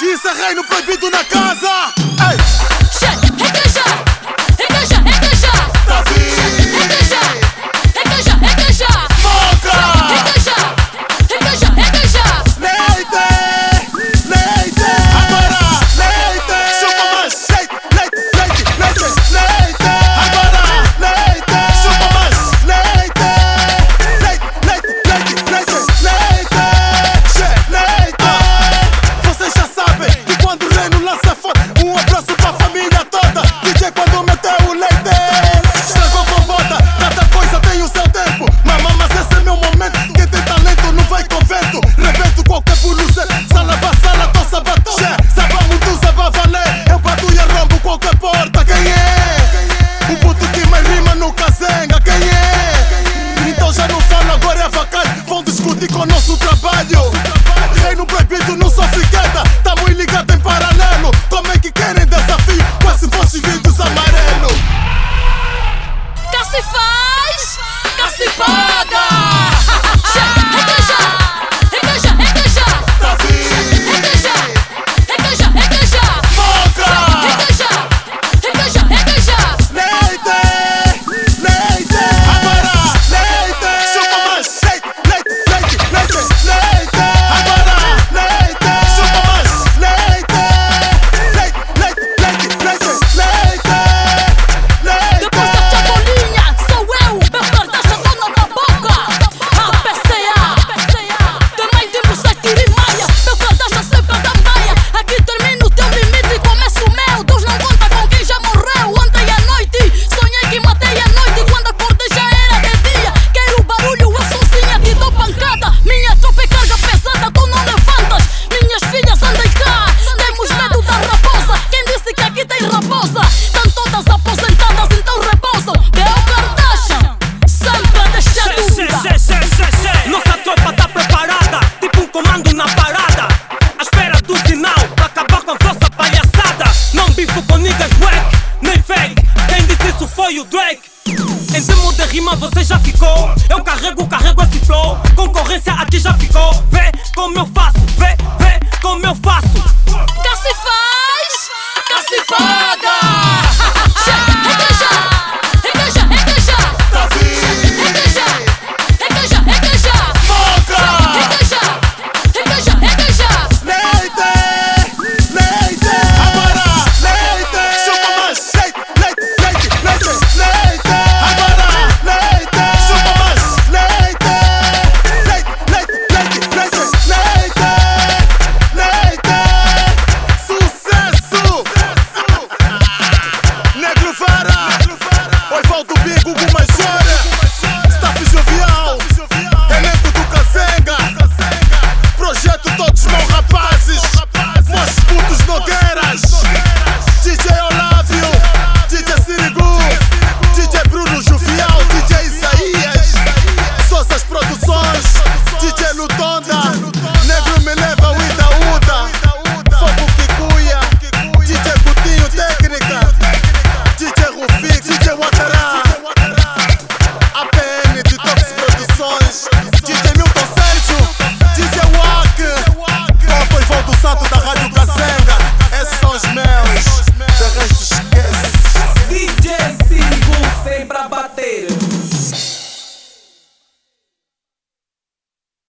Justiça, reino proibido na casa. Ei. Regaja, regaja, Tá vindo. Cono su você já ficou. Eu carrego, carrego esse flow. Concorrência aqui já ficou. Vê como eu faço, vê, vê como eu faço. Cá se faz, cá se faz.